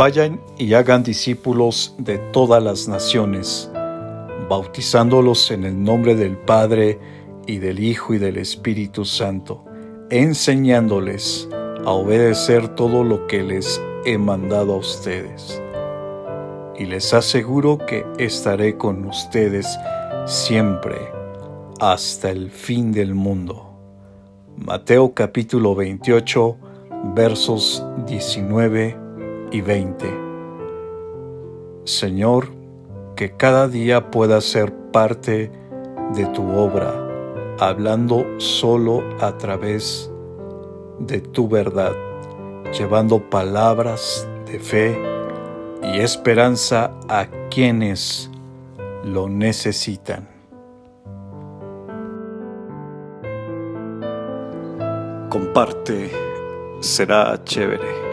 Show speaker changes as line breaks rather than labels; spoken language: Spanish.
Vayan y hagan discípulos de todas las naciones, bautizándolos en el nombre del Padre y del Hijo y del Espíritu Santo, enseñándoles a obedecer todo lo que les he mandado a ustedes. Y les aseguro que estaré con ustedes siempre hasta el fin del mundo. Mateo capítulo 28 versos 19 y 20. Señor, que cada día pueda ser parte de tu obra, hablando solo a través de tu verdad, llevando palabras de fe y esperanza a quienes lo necesitan. Comparte, será chévere.